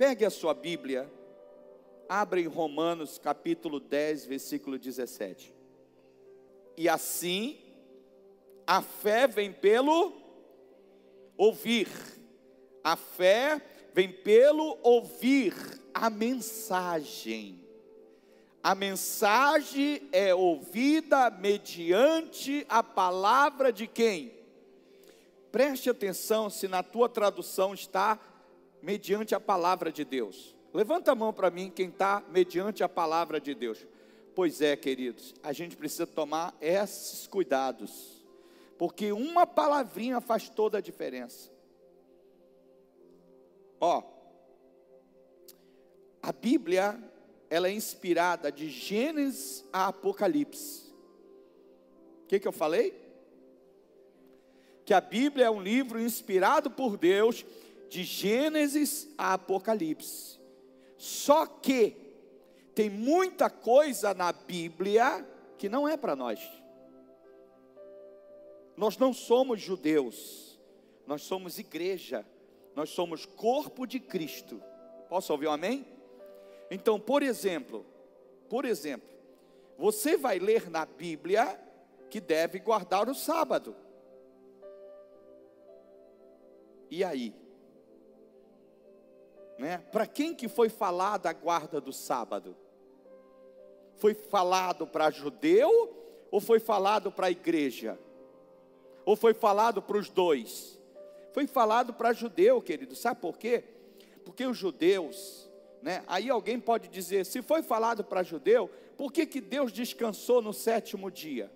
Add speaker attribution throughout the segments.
Speaker 1: Pegue a sua Bíblia, abra em Romanos capítulo 10, versículo 17. E assim, a fé vem pelo ouvir, a fé vem pelo ouvir a mensagem. A mensagem é ouvida mediante a palavra de quem? Preste atenção se na tua tradução está mediante a palavra de Deus. Levanta a mão para mim quem está mediante a palavra de Deus. Pois é, queridos, a gente precisa tomar esses cuidados, porque uma palavrinha faz toda a diferença. Ó, a Bíblia, ela é inspirada de Gênesis a Apocalipse. O que, que eu falei? Que a Bíblia é um livro inspirado por Deus de Gênesis a Apocalipse. Só que tem muita coisa na Bíblia que não é para nós. Nós não somos judeus, nós somos igreja, nós somos corpo de Cristo. Posso ouvir um amém? Então, por exemplo, por exemplo, você vai ler na Bíblia que deve guardar o sábado. E aí? Né? Para quem que foi falada a guarda do sábado? Foi falado para judeu ou foi falado para a igreja? Ou foi falado para os dois? Foi falado para judeu, querido. Sabe por quê? Porque os judeus né? Aí alguém pode dizer: se foi falado para judeu, por que, que Deus descansou no sétimo dia?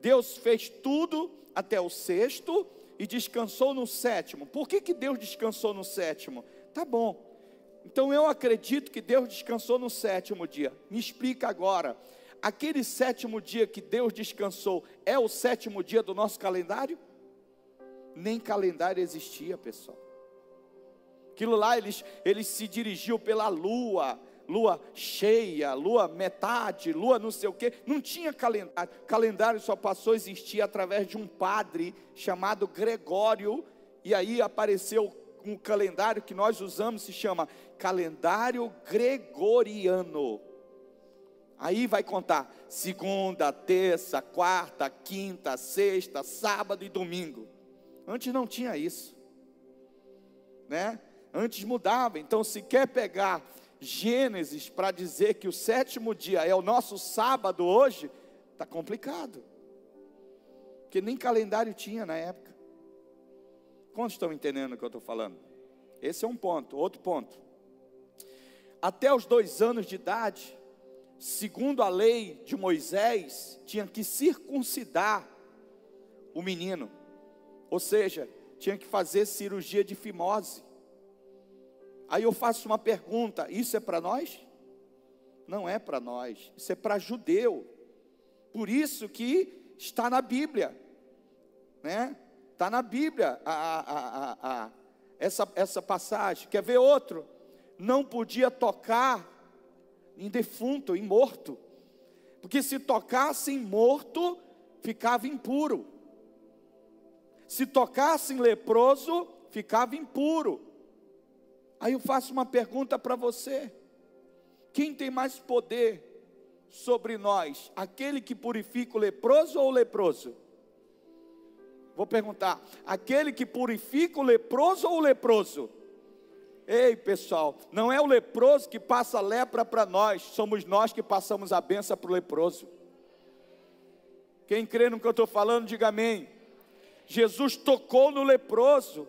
Speaker 1: Deus fez tudo até o sexto e descansou no sétimo. Por que, que Deus descansou no sétimo? Tá bom. Então eu acredito que Deus descansou no sétimo dia. Me explica agora. Aquele sétimo dia que Deus descansou é o sétimo dia do nosso calendário? Nem calendário existia, pessoal. Aquilo lá, eles, eles se dirigiam pela lua, lua cheia, lua metade, lua não sei o que, não tinha calendário. Calendário só passou a existir através de um padre chamado Gregório, e aí apareceu um calendário que nós usamos, se chama calendário gregoriano. Aí vai contar segunda, terça, quarta, quinta, sexta, sábado e domingo. Antes não tinha isso, né? Antes mudava. Então, se quer pegar Gênesis para dizer que o sétimo dia é o nosso sábado hoje, está complicado. Porque nem calendário tinha na época. Quantos estão entendendo o que eu estou falando? Esse é um ponto. Outro ponto. Até os dois anos de idade, segundo a lei de Moisés, tinha que circuncidar o menino. Ou seja, tinha que fazer cirurgia de fimose. Aí eu faço uma pergunta: isso é para nós? Não é para nós, isso é para judeu. Por isso que está na Bíblia, né? Está na Bíblia a, a, a, essa, essa passagem. Quer ver outro? Não podia tocar em defunto, em morto, porque se tocasse em morto, ficava impuro. Se tocasse em leproso, ficava impuro. Aí eu faço uma pergunta para você: quem tem mais poder sobre nós? Aquele que purifica o leproso ou o leproso? Vou perguntar: aquele que purifica o leproso ou o leproso? Ei, pessoal, não é o leproso que passa lepra para nós, somos nós que passamos a benção para o leproso. Quem crê no que eu estou falando, diga amém. Jesus tocou no leproso,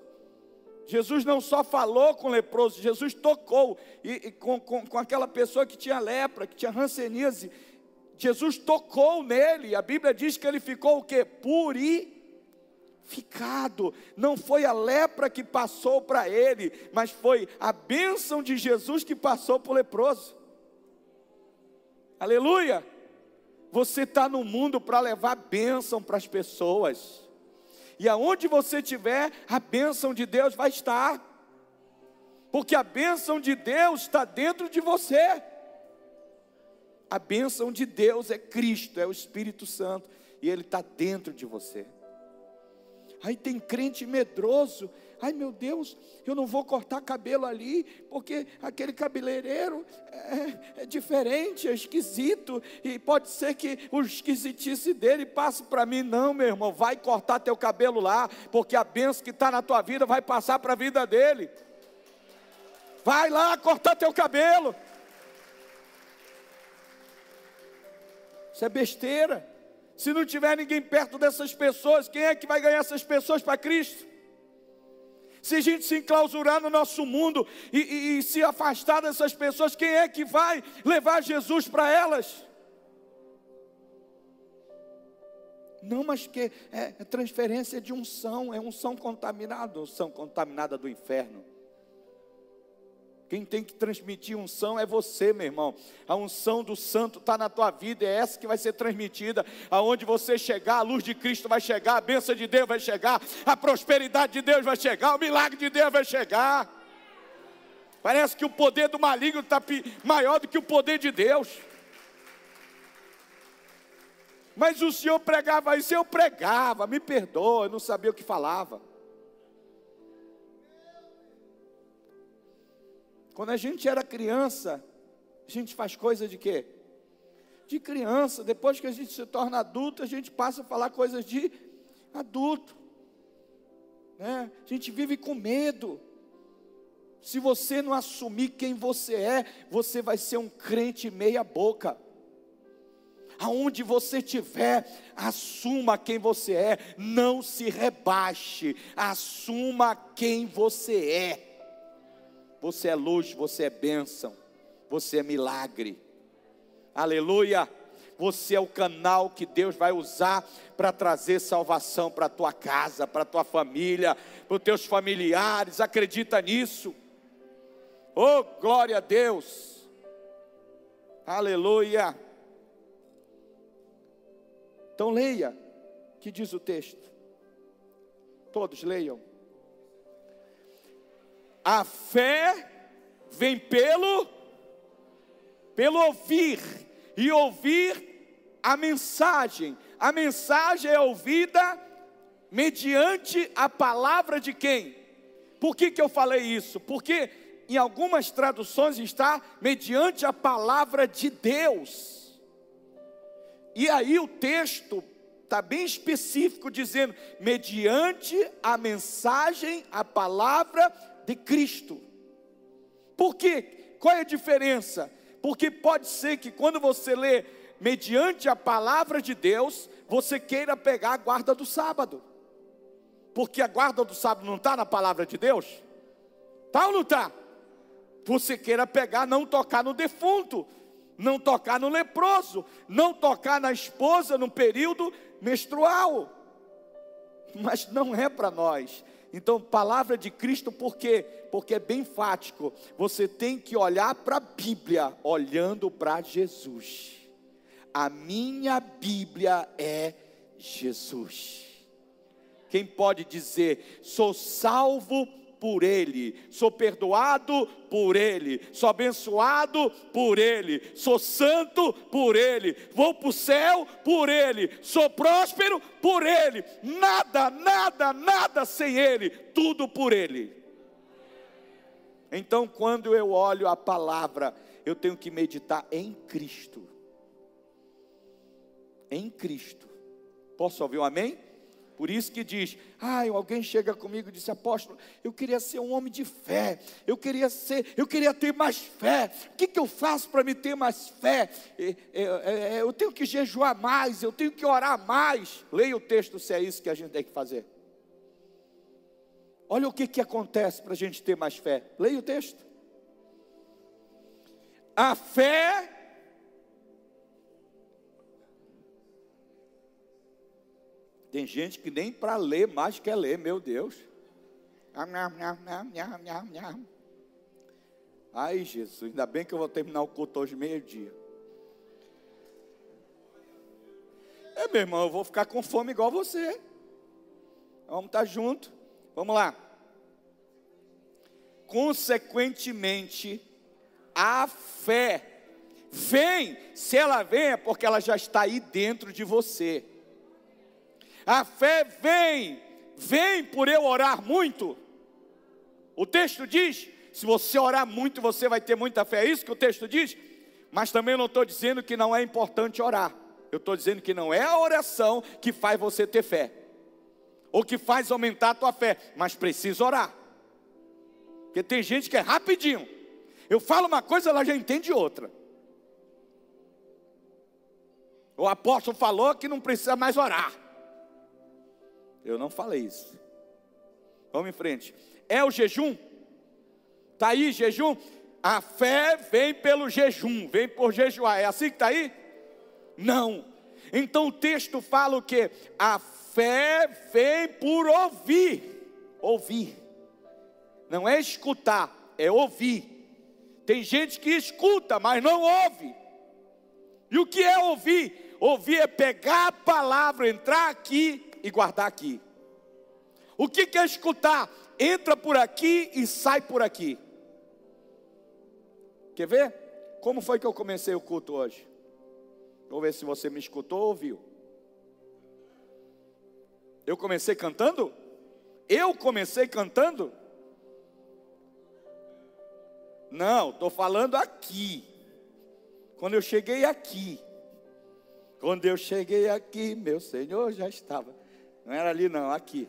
Speaker 1: Jesus não só falou com o leproso, Jesus tocou e, e com, com, com, aquela pessoa que tinha lepra, que tinha rancenise. Jesus tocou nele. A Bíblia diz que ele ficou o que? Purificado. Não foi a lepra que passou para ele, mas foi a bênção de Jesus que passou para o leproso. Aleluia! Você está no mundo para levar bênção para as pessoas. E aonde você estiver, a bênção de Deus vai estar. Porque a bênção de Deus está dentro de você. A bênção de Deus é Cristo, é o Espírito Santo, e Ele está dentro de você. Aí tem crente medroso, Ai meu Deus, eu não vou cortar cabelo ali, porque aquele cabeleireiro é, é diferente, é esquisito, e pode ser que o esquisitice dele passe para mim. Não, meu irmão, vai cortar teu cabelo lá, porque a benção que está na tua vida vai passar para a vida dele. Vai lá cortar teu cabelo. Isso é besteira. Se não tiver ninguém perto dessas pessoas, quem é que vai ganhar essas pessoas para Cristo? Se a gente se enclausurar no nosso mundo e, e, e se afastar dessas pessoas, quem é que vai levar Jesus para elas? Não, mas que é, é transferência de unção, é unção contaminada, unção contaminada do inferno. Quem tem que transmitir unção é você, meu irmão. A unção do santo está na tua vida, é essa que vai ser transmitida. Aonde você chegar, a luz de Cristo vai chegar, a bênção de Deus vai chegar, a prosperidade de Deus vai chegar, o milagre de Deus vai chegar. Parece que o poder do maligno está maior do que o poder de Deus. Mas o Senhor pregava isso, eu pregava, me perdoa, eu não sabia o que falava. Quando a gente era criança, a gente faz coisa de quê? De criança. Depois que a gente se torna adulto, a gente passa a falar coisas de adulto. Né? A gente vive com medo. Se você não assumir quem você é, você vai ser um crente meia boca. Aonde você estiver, assuma quem você é, não se rebaixe, assuma quem você é. Você é luz, você é bênção, você é milagre. Aleluia! Você é o canal que Deus vai usar para trazer salvação para a tua casa, para a tua família, para os teus familiares. Acredita nisso. Oh, glória a Deus. Aleluia. Então leia, que diz o texto. Todos leiam. A fé vem pelo pelo ouvir e ouvir a mensagem. A mensagem é ouvida mediante a palavra de quem? Por que, que eu falei isso? Porque em algumas traduções está mediante a palavra de Deus. E aí o texto está bem específico, dizendo: mediante a mensagem, a palavra de Cristo. Por quê? Qual é a diferença? Porque pode ser que quando você lê mediante a palavra de Deus, você queira pegar a guarda do sábado. Porque a guarda do sábado não está na palavra de Deus? Está ou não está? Você queira pegar, não tocar no defunto, não tocar no leproso, não tocar na esposa no período menstrual. Mas não é para nós. Então, palavra de Cristo, por quê? Porque é bem fático. Você tem que olhar para a Bíblia, olhando para Jesus. A minha Bíblia é Jesus. Quem pode dizer, sou salvo por Ele, sou perdoado por Ele, sou abençoado por Ele, sou santo por Ele, vou para o céu por Ele, sou próspero por Ele, nada, nada, nada sem Ele, tudo por Ele. Então, quando eu olho a palavra, eu tenho que meditar em Cristo. Em Cristo. Posso ouvir um amém? Por isso que diz: ah, alguém chega comigo e disse, apóstolo, eu queria ser um homem de fé, eu queria ser, eu queria ter mais fé. O que, que eu faço para me ter mais fé? Eu tenho que jejuar mais, eu tenho que orar mais. Leia o texto se é isso que a gente tem que fazer. Olha o que, que acontece para a gente ter mais fé. Leia o texto. A fé Tem gente que nem para ler mais quer ler, meu Deus. Ai, Jesus, ainda bem que eu vou terminar o culto hoje meio-dia. É, meu irmão, eu vou ficar com fome igual você. Vamos estar junto. Vamos lá. Consequentemente, a fé vem, se ela vem é porque ela já está aí dentro de você. A fé vem, vem por eu orar muito. O texto diz: se você orar muito, você vai ter muita fé. É isso que o texto diz? Mas também não estou dizendo que não é importante orar. Eu estou dizendo que não é a oração que faz você ter fé, ou que faz aumentar a tua fé, mas precisa orar. Porque tem gente que é rapidinho. Eu falo uma coisa, ela já entende outra. O apóstolo falou que não precisa mais orar. Eu não falei isso. Vamos em frente. É o jejum? Está aí jejum? A fé vem pelo jejum, vem por jejuar. É assim que está aí? Não. Então o texto fala o que? A fé vem por ouvir. Ouvir. Não é escutar, é ouvir. Tem gente que escuta, mas não ouve. E o que é ouvir? Ouvir é pegar a palavra, entrar aqui e guardar aqui. O que é escutar? Entra por aqui e sai por aqui. Quer ver? Como foi que eu comecei o culto hoje? Vou ver se você me escutou ou ouviu. Eu comecei cantando? Eu comecei cantando? Não, estou falando aqui. Quando eu cheguei aqui, quando eu cheguei aqui, meu Senhor já estava. Não era ali, não, aqui.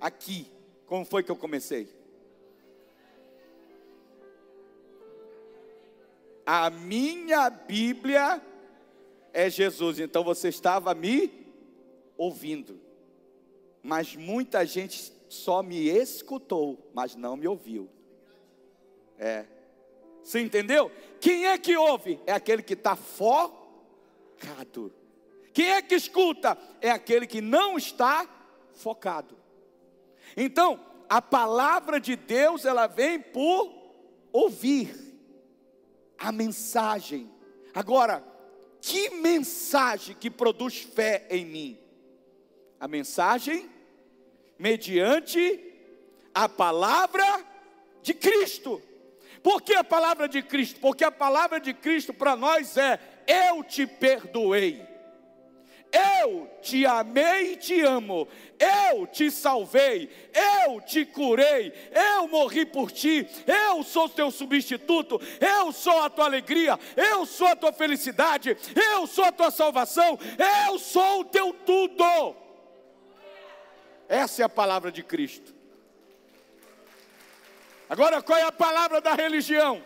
Speaker 1: Aqui. Como foi que eu comecei? A minha Bíblia é Jesus. Então você estava me ouvindo. Mas muita gente só me escutou, mas não me ouviu. É. Você entendeu? Quem é que ouve? É aquele que está focado. Quem é que escuta? É aquele que não está focado. Então, a palavra de Deus, ela vem por ouvir a mensagem. Agora, que mensagem que produz fé em mim? A mensagem mediante a palavra de Cristo. Por que a palavra de Cristo? Porque a palavra de Cristo para nós é: Eu te perdoei. Eu te amei e te amo, eu te salvei, eu te curei, eu morri por ti, eu sou teu substituto, eu sou a tua alegria, eu sou a tua felicidade, eu sou a tua salvação, eu sou o teu tudo. Essa é a palavra de Cristo. Agora, qual é a palavra da religião?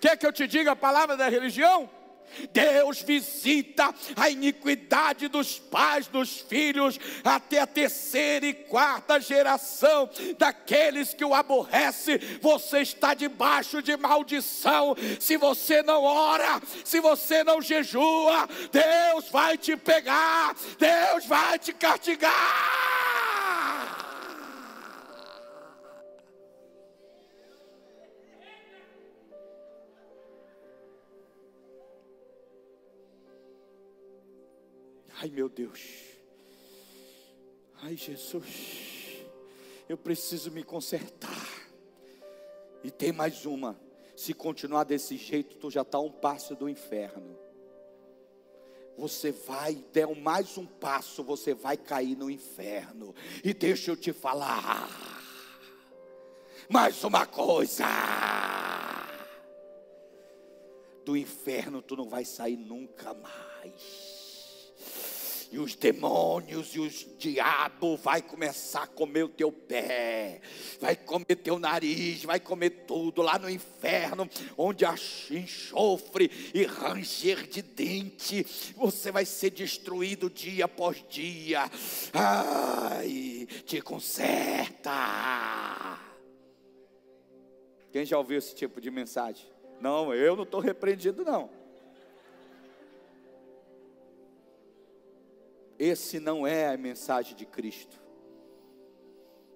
Speaker 1: Quer que eu te diga a palavra da religião? Deus visita a iniquidade dos pais, dos filhos, até a terceira e quarta geração daqueles que o aborrece. Você está debaixo de maldição. Se você não ora, se você não jejua, Deus vai te pegar, Deus vai te castigar. Ai meu Deus, ai Jesus, eu preciso me consertar. E tem mais uma: se continuar desse jeito, tu já está um passo do inferno. Você vai, der mais um passo, você vai cair no inferno. E deixa eu te falar, mais uma coisa: do inferno tu não vai sair nunca mais e os demônios e os diabos vai começar a comer o teu pé, vai comer teu nariz, vai comer tudo lá no inferno, onde há enxofre e ranger de dente, você vai ser destruído dia após dia. Ai, te conserta. Quem já ouviu esse tipo de mensagem? Não, eu não estou repreendido, não. Esse não é a mensagem de Cristo.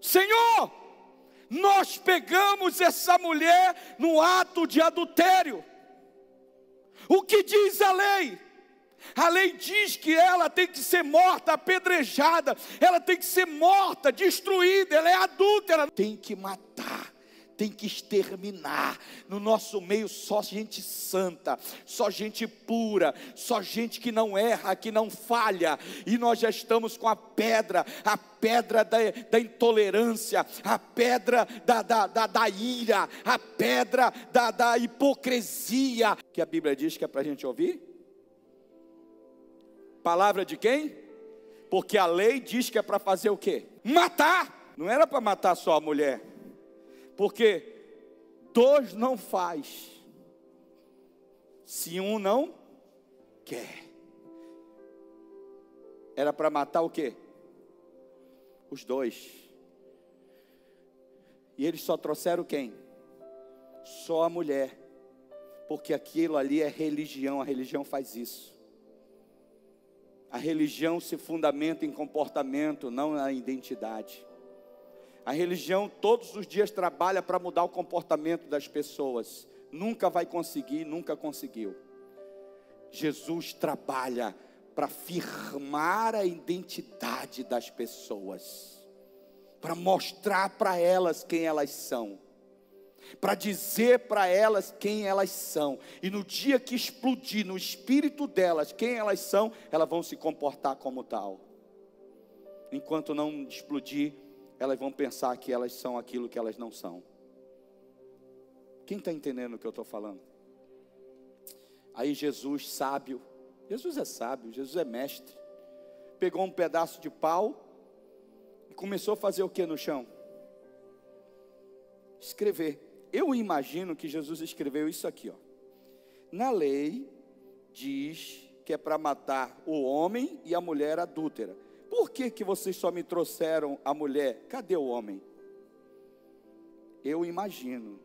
Speaker 1: Senhor, nós pegamos essa mulher no ato de adultério. O que diz a lei? A lei diz que ela tem que ser morta, apedrejada, ela tem que ser morta, destruída, ela é adulta, ela tem que matar, tem que exterminar. No nosso meio só gente santa, só gente pura, só gente que não erra, que não falha. E nós já estamos com a pedra, a pedra da, da intolerância, a pedra da, da, da, da ira, a pedra da, da hipocrisia, que a Bíblia diz que é para a gente ouvir. Palavra de quem? Porque a lei diz que é para fazer o quê? Matar. Não era para matar só a mulher porque dois não faz, se um não quer. Era para matar o quê? Os dois. E eles só trouxeram quem? Só a mulher. Porque aquilo ali é religião, a religião faz isso. A religião se fundamenta em comportamento, não na identidade. A religião todos os dias trabalha para mudar o comportamento das pessoas. Nunca vai conseguir, nunca conseguiu. Jesus trabalha para firmar a identidade das pessoas, para mostrar para elas quem elas são, para dizer para elas quem elas são, e no dia que explodir no espírito delas quem elas são, elas vão se comportar como tal. Enquanto não explodir, elas vão pensar que elas são aquilo que elas não são. Quem está entendendo o que eu estou falando? Aí Jesus, sábio, Jesus é sábio, Jesus é mestre, pegou um pedaço de pau e começou a fazer o que no chão? Escrever. Eu imagino que Jesus escreveu isso aqui, ó. Na lei diz que é para matar o homem e a mulher adúltera. Por que, que vocês só me trouxeram a mulher? Cadê o homem? Eu imagino.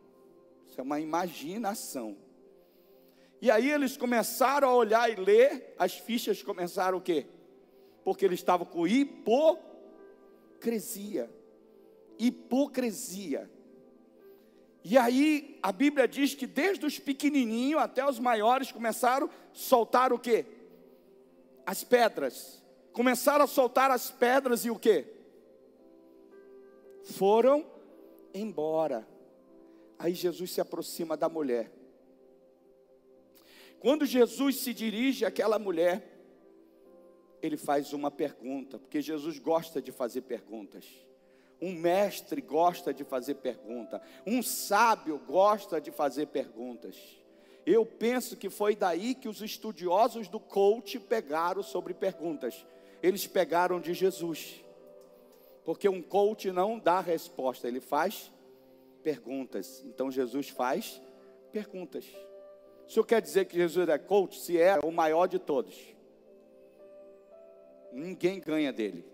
Speaker 1: Isso é uma imaginação. E aí eles começaram a olhar e ler, as fichas começaram o quê? Porque eles estavam com hipocrisia. Hipocrisia. E aí a Bíblia diz que desde os pequenininhos até os maiores começaram a soltar o quê? As pedras começaram a soltar as pedras e o que? Foram embora. Aí Jesus se aproxima da mulher. Quando Jesus se dirige àquela mulher, ele faz uma pergunta, porque Jesus gosta de fazer perguntas. Um mestre gosta de fazer pergunta, um sábio gosta de fazer perguntas. Eu penso que foi daí que os estudiosos do coach pegaram sobre perguntas eles pegaram de Jesus. Porque um coach não dá resposta, ele faz perguntas. Então Jesus faz perguntas. O senhor quer dizer que Jesus é coach? Se é o maior de todos. Ninguém ganha dele.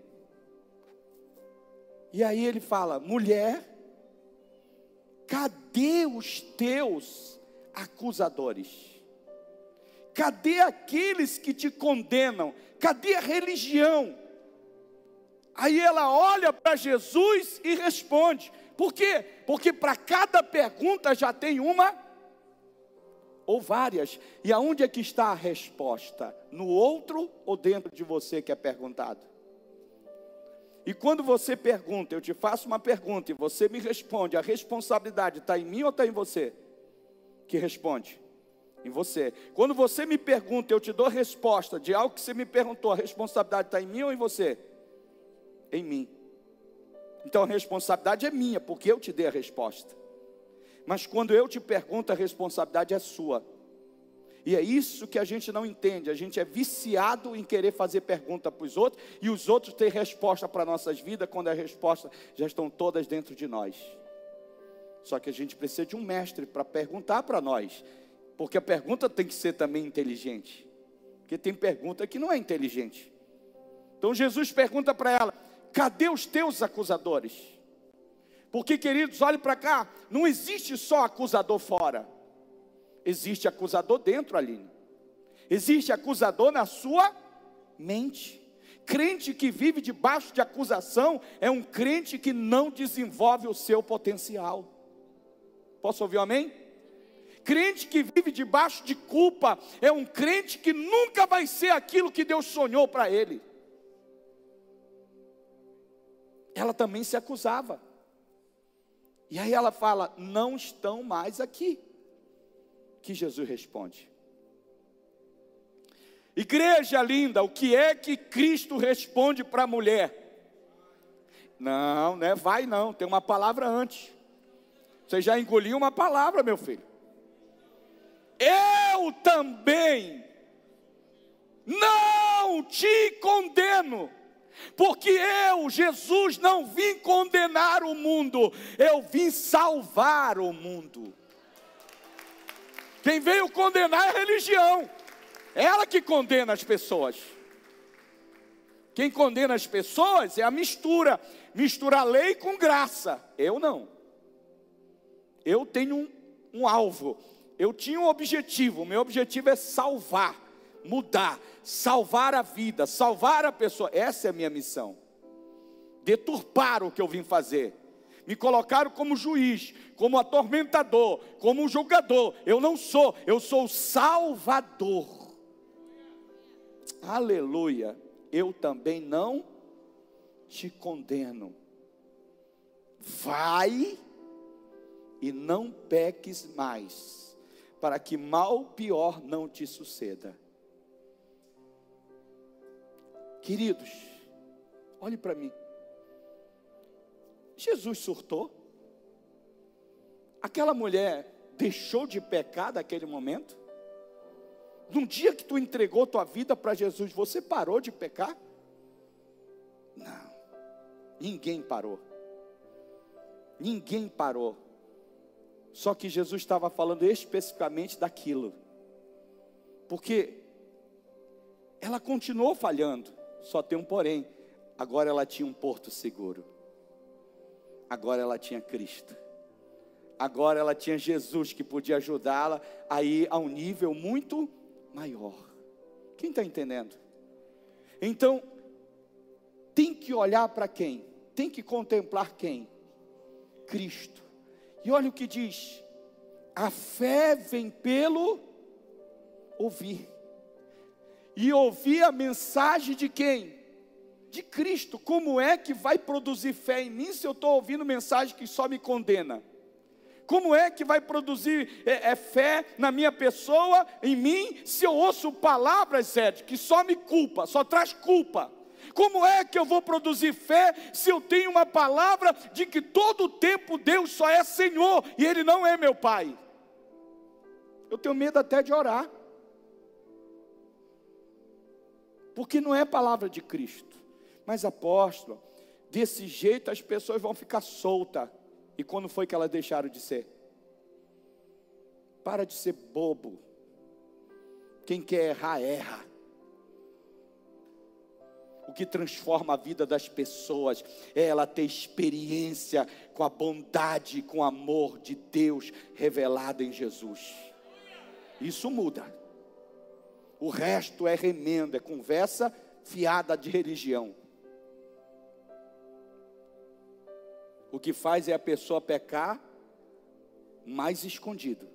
Speaker 1: E aí ele fala: mulher, cadê os teus acusadores? Cadê aqueles que te condenam? Cadê a religião? Aí ela olha para Jesus e responde. Por quê? Porque para cada pergunta já tem uma ou várias. E aonde é que está a resposta? No outro ou dentro de você que é perguntado? E quando você pergunta, eu te faço uma pergunta e você me responde, a responsabilidade está em mim ou está em você? Que responde? Em você. Quando você me pergunta, eu te dou resposta de algo que você me perguntou, a responsabilidade está em mim ou em você? Em mim. Então a responsabilidade é minha, porque eu te dei a resposta. Mas quando eu te pergunto, a responsabilidade é sua. E é isso que a gente não entende. A gente é viciado em querer fazer pergunta para os outros e os outros têm resposta para nossas vidas quando as respostas já estão todas dentro de nós. Só que a gente precisa de um mestre para perguntar para nós porque a pergunta tem que ser também inteligente. Porque tem pergunta que não é inteligente. Então Jesus pergunta para ela: cadê os teus acusadores? Porque, queridos, olhe para cá, não existe só acusador fora, existe acusador dentro, Aline. Existe acusador na sua mente. Crente que vive debaixo de acusação é um crente que não desenvolve o seu potencial. Posso ouvir um amém? Crente que vive debaixo de culpa é um crente que nunca vai ser aquilo que Deus sonhou para ele. Ela também se acusava. E aí ela fala: Não estão mais aqui. Que Jesus responde: Igreja linda, o que é que Cristo responde para a mulher? Não, não é vai não, tem uma palavra antes. Você já engoliu uma palavra, meu filho. Eu também não te condeno. Porque eu, Jesus, não vim condenar o mundo, eu vim salvar o mundo. Quem veio condenar é a religião, é ela que condena as pessoas. Quem condena as pessoas é a mistura, mistura lei com graça. Eu não. Eu tenho um, um alvo, eu tinha um objetivo, o meu objetivo é salvar, mudar, salvar a vida, salvar a pessoa. Essa é a minha missão. Deturpar o que eu vim fazer. Me colocaram como juiz, como atormentador, como julgador. Eu não sou, eu sou o salvador. Aleluia. Eu também não te condeno. Vai e não peques mais, para que mal pior não te suceda. Queridos, olhe para mim. Jesus surtou. Aquela mulher deixou de pecar naquele momento? No dia que tu entregou tua vida para Jesus, você parou de pecar? Não. Ninguém parou. Ninguém parou. Só que Jesus estava falando especificamente daquilo. Porque ela continuou falhando. Só tem um porém. Agora ela tinha um porto seguro. Agora ela tinha Cristo. Agora ela tinha Jesus que podia ajudá-la a ir a um nível muito maior. Quem está entendendo? Então, tem que olhar para quem? Tem que contemplar quem? Cristo. E olha o que diz: a fé vem pelo ouvir e ouvir a mensagem de quem? De Cristo. Como é que vai produzir fé em mim se eu estou ouvindo mensagem que só me condena? Como é que vai produzir é, é, fé na minha pessoa, em mim, se eu ouço palavras, Sérgio, que só me culpa, só traz culpa? Como é que eu vou produzir fé se eu tenho uma palavra de que todo o tempo Deus só é Senhor e Ele não é meu Pai? Eu tenho medo até de orar. porque não é palavra de Cristo. Mas apóstolo, desse jeito as pessoas vão ficar soltas. E quando foi que elas deixaram de ser? Para de ser bobo. Quem quer errar, erra. O que transforma a vida das pessoas é ela ter experiência com a bondade, com o amor de Deus revelado em Jesus. Isso muda. O resto é remendo, é conversa fiada de religião. O que faz é a pessoa pecar mais escondido,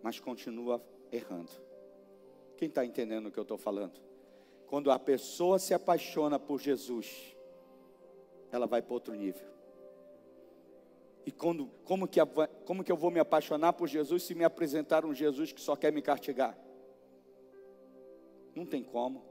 Speaker 1: mas continua errando. Quem está entendendo o que eu estou falando? Quando a pessoa se apaixona por Jesus, ela vai para outro nível. E quando, como, que, como que eu vou me apaixonar por Jesus se me apresentar um Jesus que só quer me castigar? Não tem como.